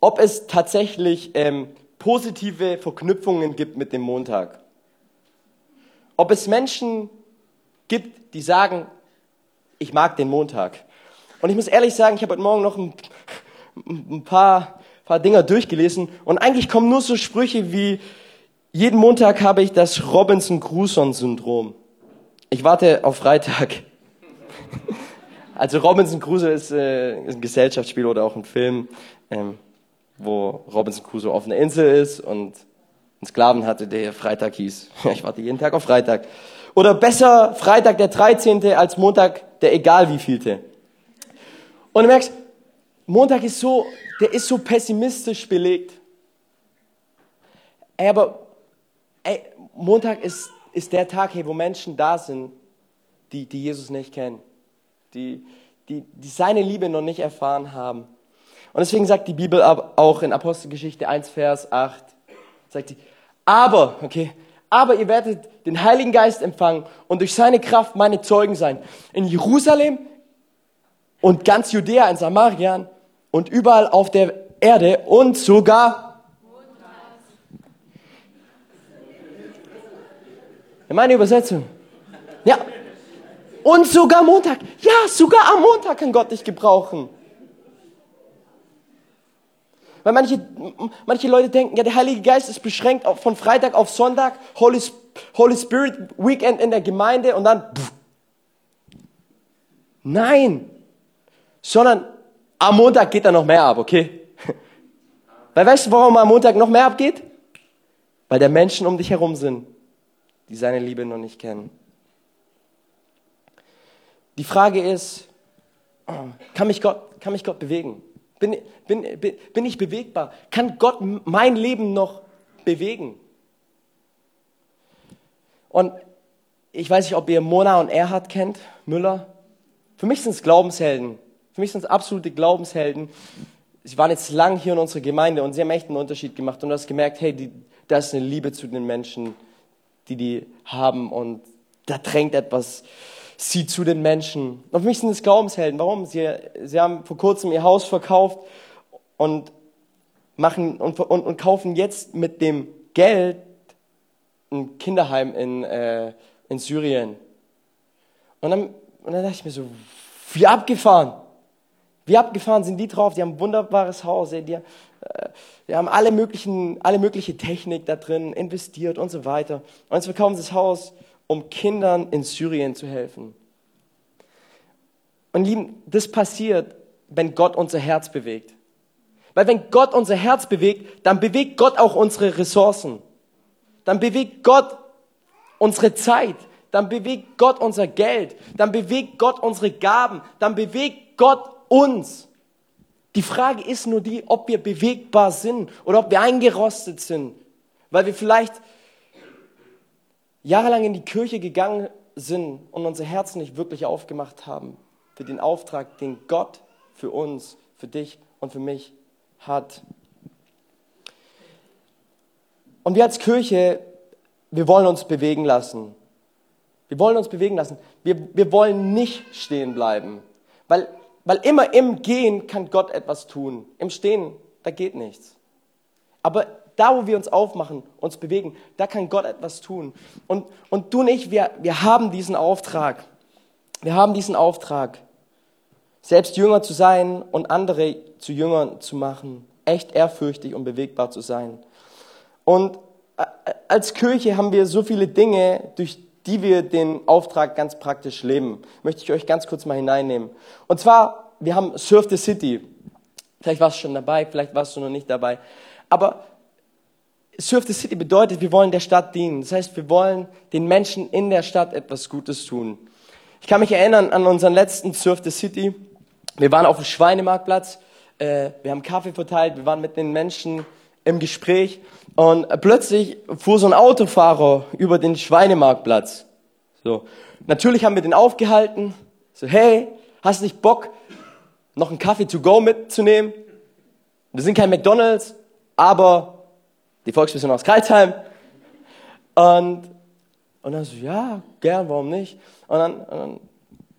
Speaker 2: ob es tatsächlich ähm, positive Verknüpfungen gibt mit dem Montag. Ob es Menschen gibt, die sagen, ich mag den Montag. Und ich muss ehrlich sagen, ich habe heute Morgen noch ein, ein paar, paar Dinger durchgelesen und eigentlich kommen nur so Sprüche wie, jeden Montag habe ich das Robinson-Crusoe-Syndrom. Ich warte auf Freitag. Also Robinson Crusoe ist, äh, ist ein Gesellschaftsspiel oder auch ein Film, ähm, wo Robinson Crusoe auf einer Insel ist und einen Sklaven hatte, der Freitag hieß. Ich warte jeden Tag auf Freitag. Oder besser Freitag der 13. als Montag der egal wievielte. Und du merkst, Montag ist so, der ist so pessimistisch belegt. Ey, aber ey, Montag ist, ist der Tag, hey, wo Menschen da sind, die, die Jesus nicht kennen die, die, die seine Liebe noch nicht erfahren haben. Und deswegen sagt die Bibel auch in Apostelgeschichte 1, Vers 8, sagt sie, aber, okay, aber ihr werdet den Heiligen Geist empfangen und durch seine Kraft meine Zeugen sein. In Jerusalem und ganz Judäa, in Samarien und überall auf der Erde und sogar in meine Übersetzung. Ja, und sogar Montag. Ja, sogar am Montag kann Gott dich gebrauchen. Weil manche, manche Leute denken, ja, der Heilige Geist ist beschränkt von Freitag auf Sonntag, Holy, Holy Spirit Weekend in der Gemeinde und dann. Pff. Nein, sondern am Montag geht da noch mehr ab, okay? Weil weißt du, warum am Montag noch mehr abgeht? Weil da Menschen um dich herum sind, die seine Liebe noch nicht kennen. Die Frage ist, kann mich Gott, kann mich Gott bewegen? Bin, bin, bin, ich bewegbar? Kann Gott mein Leben noch bewegen? Und ich weiß nicht, ob ihr Mona und Erhard kennt, Müller. Für mich sind es Glaubenshelden. Für mich sind es absolute Glaubenshelden. Sie waren jetzt lang hier in unserer Gemeinde und sie haben echt einen Unterschied gemacht. Und du hast gemerkt, hey, die, da ist eine Liebe zu den Menschen, die die haben und da drängt etwas sie zu den Menschen. Und für mich sind es Glaubenshelden. Warum? Sie, sie haben vor kurzem ihr Haus verkauft und machen und, und, und kaufen jetzt mit dem Geld ein Kinderheim in, äh, in Syrien. Und dann, und dann dachte ich mir so, wie abgefahren. Wie abgefahren sind die drauf? Die haben ein wunderbares Haus. Die, äh, die haben alle möglichen, alle mögliche Technik da drin investiert und so weiter. Und jetzt verkaufen sie das Haus um Kindern in Syrien zu helfen. Und lieben, das passiert, wenn Gott unser Herz bewegt. Weil wenn Gott unser Herz bewegt, dann bewegt Gott auch unsere Ressourcen. Dann bewegt Gott unsere Zeit. Dann bewegt Gott unser Geld. Dann bewegt Gott unsere Gaben. Dann bewegt Gott uns. Die Frage ist nur die, ob wir bewegbar sind oder ob wir eingerostet sind. Weil wir vielleicht jahrelang in die Kirche gegangen sind und unser Herz nicht wirklich aufgemacht haben für den Auftrag, den Gott für uns, für dich und für mich hat. Und wir als Kirche, wir wollen uns bewegen lassen. Wir wollen uns bewegen lassen. Wir, wir wollen nicht stehen bleiben. Weil, weil immer im Gehen kann Gott etwas tun. Im Stehen, da geht nichts. Aber da, wo wir uns aufmachen, uns bewegen, da kann Gott etwas tun. Und, und du und ich, wir, wir haben diesen Auftrag. Wir haben diesen Auftrag, selbst Jünger zu sein und andere zu Jüngern zu machen, echt ehrfürchtig und bewegbar zu sein. Und äh, als Kirche haben wir so viele Dinge, durch die wir den Auftrag ganz praktisch leben. Möchte ich euch ganz kurz mal hineinnehmen. Und zwar, wir haben Surf the City. Vielleicht warst du schon dabei, vielleicht warst du noch nicht dabei. Aber Surf the City bedeutet, wir wollen der Stadt dienen. Das heißt, wir wollen den Menschen in der Stadt etwas Gutes tun. Ich kann mich erinnern an unseren letzten Surf the City. wir waren auf dem Schweinemarktplatz, äh, wir haben Kaffee verteilt, wir waren mit den Menschen im Gespräch und plötzlich fuhr so ein Autofahrer über den Schweinemarktplatz. So. Natürlich haben wir den aufgehalten. So, hey, hast nicht Bock, noch einen Kaffee to go mitzunehmen? Wir sind kein McDonalds, aber die Volksmission aus Kreuzheim. Und, und dann so, ja, gern, warum nicht? Und dann, und dann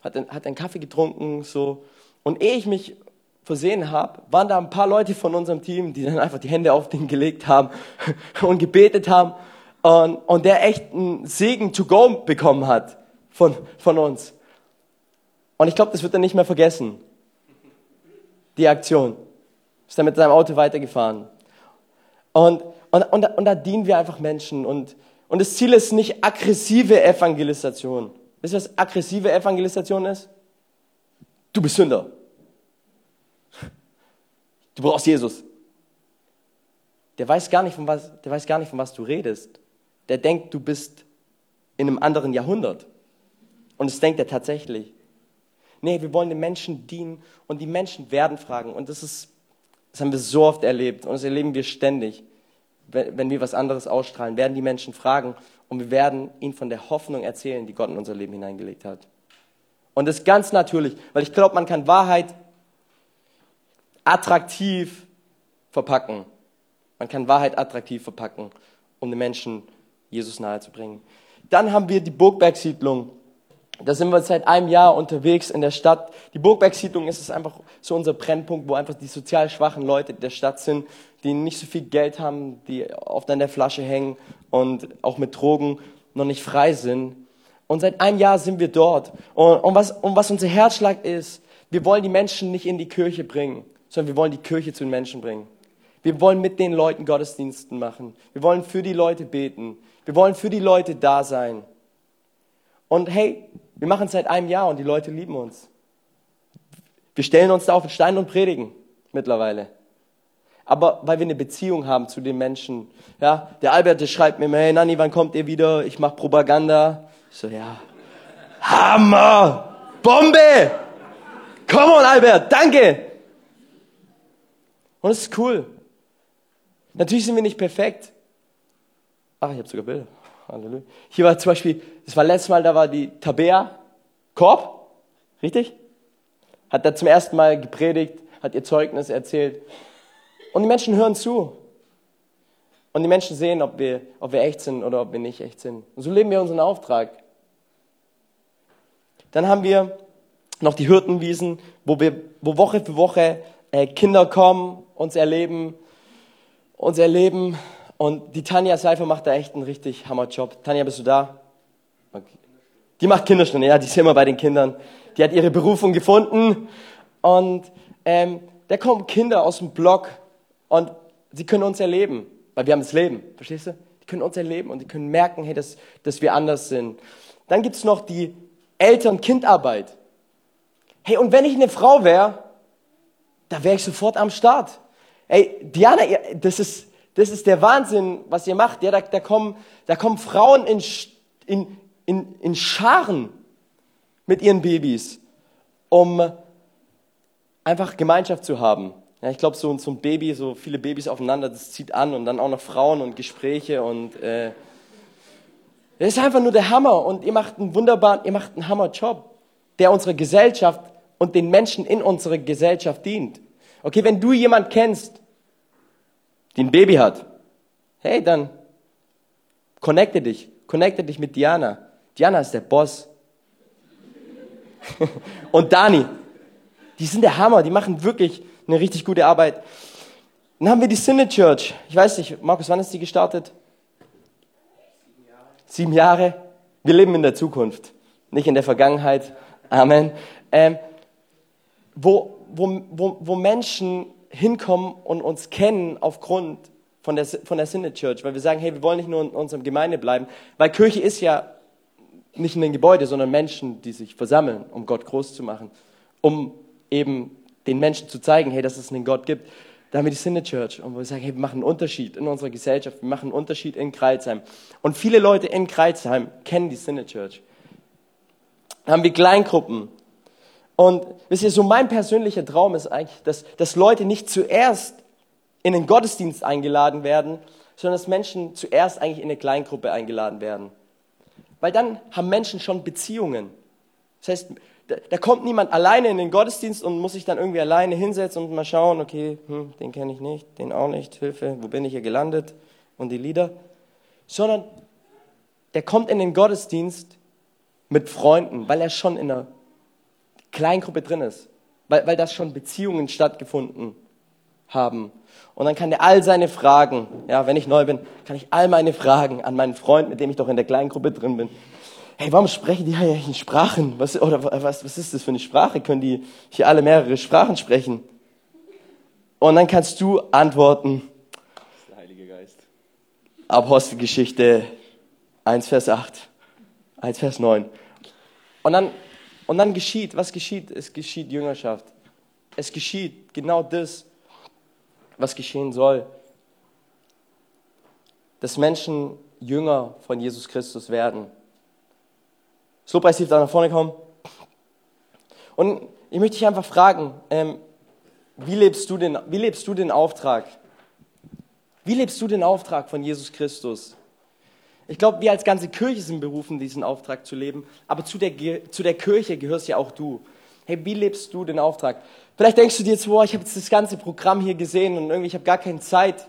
Speaker 2: hat er hat einen Kaffee getrunken, so. Und ehe ich mich versehen habe, waren da ein paar Leute von unserem Team, die dann einfach die Hände auf den gelegt haben und gebetet haben und, und der echt einen Segen to go bekommen hat von, von uns. Und ich glaube, das wird er nicht mehr vergessen. Die Aktion. Ist dann mit seinem Auto weitergefahren. Und, und, und, und da dienen wir einfach Menschen. Und, und das Ziel ist nicht aggressive Evangelisation. Wisst ihr, was aggressive Evangelisation ist? Du bist Sünder. Du brauchst Jesus. Der weiß gar nicht, von was, der weiß gar nicht, von was du redest. Der denkt, du bist in einem anderen Jahrhundert. Und das denkt er tatsächlich. Nee, wir wollen den Menschen dienen und die Menschen werden fragen. Und das ist, das haben wir so oft erlebt und das erleben wir ständig. Wenn, wir was anderes ausstrahlen, werden die Menschen fragen und wir werden ihnen von der Hoffnung erzählen, die Gott in unser Leben hineingelegt hat. Und das ist ganz natürlich, weil ich glaube, man kann Wahrheit attraktiv verpacken. Man kann Wahrheit attraktiv verpacken, um den Menschen Jesus nahezubringen. Dann haben wir die Burgbergsiedlung. Da sind wir seit einem Jahr unterwegs in der Stadt. Die Burgbergsiedlung ist es einfach so unser Brennpunkt, wo einfach die sozial schwachen Leute der Stadt sind, die nicht so viel Geld haben, die oft an der Flasche hängen und auch mit Drogen noch nicht frei sind. Und seit einem Jahr sind wir dort. Und, und, was, und was unser Herzschlag ist, wir wollen die Menschen nicht in die Kirche bringen, sondern wir wollen die Kirche zu den Menschen bringen. Wir wollen mit den Leuten Gottesdiensten machen. Wir wollen für die Leute beten. Wir wollen für die Leute da sein. Und hey, wir machen es seit einem Jahr und die Leute lieben uns. Wir stellen uns da auf den Stein und predigen mittlerweile. Aber weil wir eine Beziehung haben zu den Menschen. Ja, der Albert, der schreibt mir, hey Nanni, wann kommt ihr wieder? Ich mache Propaganda. Ich so, ja. Hammer! Bombe! Komm on, Albert, danke! Und es ist cool. Natürlich sind wir nicht perfekt. Ach, ich habe sogar Bilder. Halleluja. Hier war zum Beispiel, das war letztes Mal, da war die Tabea Korb, richtig? Hat da zum ersten Mal gepredigt, hat ihr Zeugnis erzählt. Und die Menschen hören zu. Und die Menschen sehen, ob wir, ob wir echt sind oder ob wir nicht echt sind. Und so leben wir unseren Auftrag. Dann haben wir noch die Hirtenwiesen, wo wir, wo Woche für Woche äh, Kinder kommen, uns erleben, uns erleben. Und die Tanja Seifer macht da echt einen richtig Hammerjob. Tanja, bist du da? Die macht Kinderstunde, ja, die ist immer bei den Kindern. Die hat ihre Berufung gefunden. Und ähm, da kommen Kinder aus dem Block und sie können uns erleben, weil wir haben das Leben, verstehst du? Die können uns erleben und die können merken, hey, dass, dass wir anders sind. Dann gibt's noch die Eltern-Kind-Arbeit. Hey, und wenn ich eine Frau wäre, da wäre ich sofort am Start. Ey, Diana, das ist, das ist der Wahnsinn, was ihr macht. Ja, da, da, kommen, da kommen Frauen in, in, in, in Scharen mit ihren Babys, um einfach Gemeinschaft zu haben. Ja, ich glaube, so, so ein Baby, so viele Babys aufeinander, das zieht an und dann auch noch Frauen und Gespräche und äh, das ist einfach nur der Hammer und ihr macht einen wunderbaren, ihr macht einen Hammerjob, der unserer Gesellschaft und den Menschen in unserer Gesellschaft dient. Okay, wenn du jemand kennst, die ein Baby hat, hey, dann connecte dich, connecte dich mit Diana. Diana ist der Boss. und Dani, die sind der Hammer, die machen wirklich eine richtig gute Arbeit. Dann haben wir die Synod Church. Ich weiß nicht, Markus, wann ist die gestartet? Sieben Jahre. Wir leben in der Zukunft, nicht in der Vergangenheit. Amen. Ähm, wo, wo, wo, wo Menschen hinkommen und uns kennen aufgrund von der, von der Synod Church, weil wir sagen, hey, wir wollen nicht nur in unserem Gemeinde bleiben, weil Kirche ist ja nicht ein Gebäude, sondern Menschen, die sich versammeln, um Gott groß zu machen, um eben den Menschen zu zeigen, hey, dass es einen Gott gibt. Da haben wir die Synod Church und wir sagen, hey, wir machen einen Unterschied in unserer Gesellschaft, wir machen einen Unterschied in Kreuzheim. Und viele Leute in Kreuzheim kennen die Synod Church. Da haben wir Kleingruppen, Und wisst ihr, so mein persönlicher Traum ist eigentlich, dass, dass Leute nicht zuerst in den Gottesdienst eingeladen werden, sondern dass Menschen zuerst eigentlich in eine Kleingruppe eingeladen werden. Weil dann haben Menschen schon Beziehungen. Das heißt, da, da kommt niemand alleine in den Gottesdienst und muss sich dann irgendwie alleine hinsetzen und mal schauen, okay, hm, den kenne ich nicht, den auch nicht, Hilfe, wo bin ich hier gelandet und die Lieder. Sondern der kommt in den Gottesdienst mit Freunden, weil er schon in einer Kleingruppe drin ist, weil, weil das schon Beziehungen stattgefunden haben. Und dann kann er all seine Fragen, ja, wenn ich neu bin, kann ich all meine Fragen an meinen Freund, mit dem ich doch in der Kleingruppe drin bin. Hey, warum sprechen die hier in Sprachen? Was, oder was, was ist das für eine Sprache? Können die hier alle mehrere Sprachen sprechen? Und dann kannst du antworten.
Speaker 1: Der Heilige Geist.
Speaker 2: Apostelgeschichte 1, Vers 8, 1, Vers 9. Und dann, und dann geschieht, was geschieht? Es geschieht Jüngerschaft. Es geschieht genau das, was geschehen soll. Dass Menschen Jünger von Jesus Christus werden. Das Lobpreis darf nach vorne kommen. Und ich möchte dich einfach fragen, ähm, wie, lebst du den, wie lebst du den Auftrag? Wie lebst du den Auftrag von Jesus Christus? Ich glaube, wir als ganze Kirche sind berufen, diesen Auftrag zu leben, aber zu der, zu der Kirche gehörst ja auch du. Hey, wie lebst du den Auftrag? Vielleicht denkst du dir jetzt, boah, ich habe jetzt das ganze Programm hier gesehen und irgendwie ich habe gar keine Zeit,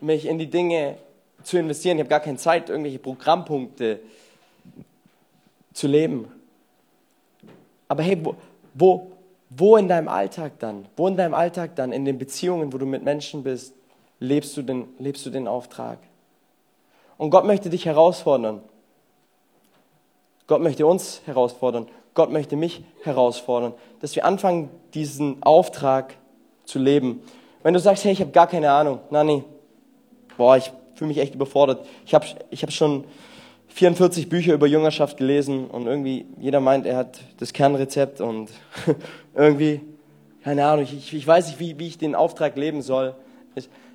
Speaker 2: mich in die Dinge zu investieren. Ich habe gar keine Zeit, irgendwelche Programmpunkte zu leben. Aber hey, wo, wo, wo in deinem Alltag dann, wo in deinem Alltag dann, in den Beziehungen, wo du mit Menschen bist, lebst du den, lebst du den Auftrag? Und Gott möchte dich herausfordern. Gott möchte uns herausfordern. Gott möchte mich herausfordern, dass wir anfangen, diesen Auftrag zu leben. Wenn du sagst, hey, ich habe gar keine Ahnung, Nani, boah, ich fühle mich echt überfordert. Ich habe ich hab schon 44 Bücher über Jüngerschaft gelesen und irgendwie jeder meint, er hat das Kernrezept und irgendwie, keine Ahnung, ich, ich weiß nicht, wie, wie ich den Auftrag leben soll.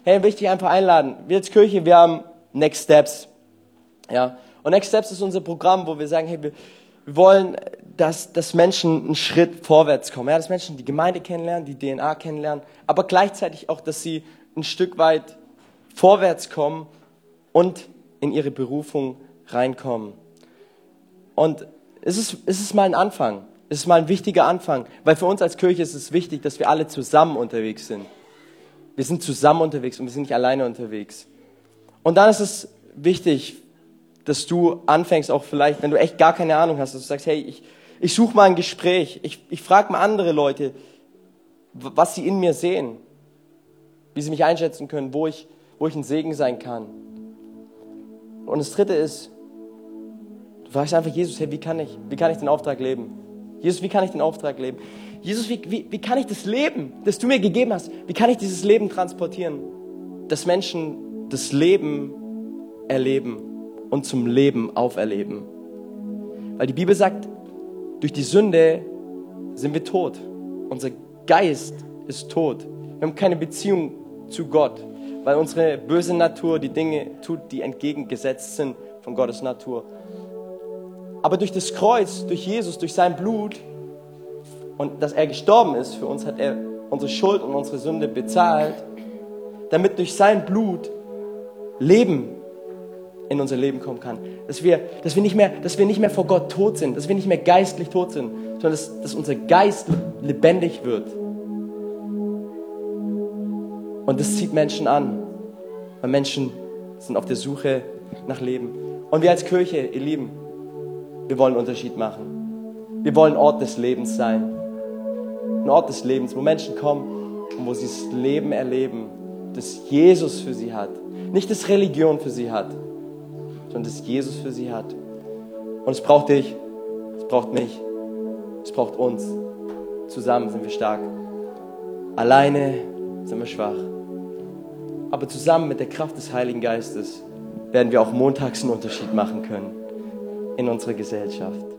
Speaker 2: Hey, will ich dich einfach einladen. Wir als Kirche, wir haben Next Steps. Ja, und Next Steps ist unser Programm, wo wir sagen, hey, wir, wir wollen, dass, dass Menschen einen Schritt vorwärts kommen, ja, dass Menschen die Gemeinde kennenlernen, die DNA kennenlernen, aber gleichzeitig auch, dass sie ein Stück weit vorwärts kommen und in ihre Berufung reinkommen. Und es ist, es ist mal ein Anfang. Es ist mal ein wichtiger Anfang, weil für uns als Kirche ist es wichtig, dass wir alle zusammen unterwegs sind. Wir sind zusammen unterwegs und wir sind nicht alleine unterwegs. Und dann ist es wichtig, dass du anfängst, auch vielleicht, wenn du echt gar keine Ahnung hast, dass du sagst, hey, ich, ich suche mal ein Gespräch, ich, ich frage mal andere Leute, was sie in mir sehen, wie sie mich einschätzen können, wo ich, wo ich ein Segen sein kann. Und das Dritte ist, du fragst einfach Jesus, hey, wie kann ich, wie kann ich den Auftrag leben? Jesus, wie kann ich den Auftrag leben? Jesus, wie, wie, wie kann ich das Leben, das du mir gegeben hast, wie kann ich dieses Leben transportieren, dass Menschen das Leben erleben? und zum Leben auferleben. Weil die Bibel sagt, durch die Sünde sind wir tot. Unser Geist ist tot. Wir haben keine Beziehung zu Gott, weil unsere böse Natur die Dinge tut, die entgegengesetzt sind von Gottes Natur. Aber durch das Kreuz, durch Jesus, durch sein Blut und dass er gestorben ist für uns, hat er unsere Schuld und unsere Sünde bezahlt, damit durch sein Blut Leben in unser Leben kommen kann. Dass wir, dass wir, nicht, mehr, dass wir nicht mehr vor Gott tot sind, dass wir nicht mehr geistlich tot sind, sondern dass, dass unser Geist lebendig wird. Und das zieht Menschen an, weil Menschen sind auf der Suche nach Leben. Und wir als Kirche, ihr Lieben, wir wollen einen Unterschied machen. Wir wollen Ort des Lebens sein. Ein Ort des Lebens, wo Menschen kommen und wo sie das Leben erleben, das Jesus für sie hat. Nicht das Religion für sie hat, sondern das Jesus für sie hat. Und es braucht dich, es braucht mich, es braucht uns. Zusammen sind wir stark. Alleine sind wir schwach. Aber zusammen mit der Kraft des Heiligen Geistes werden wir auch montags einen Unterschied machen können in unserer Gesellschaft.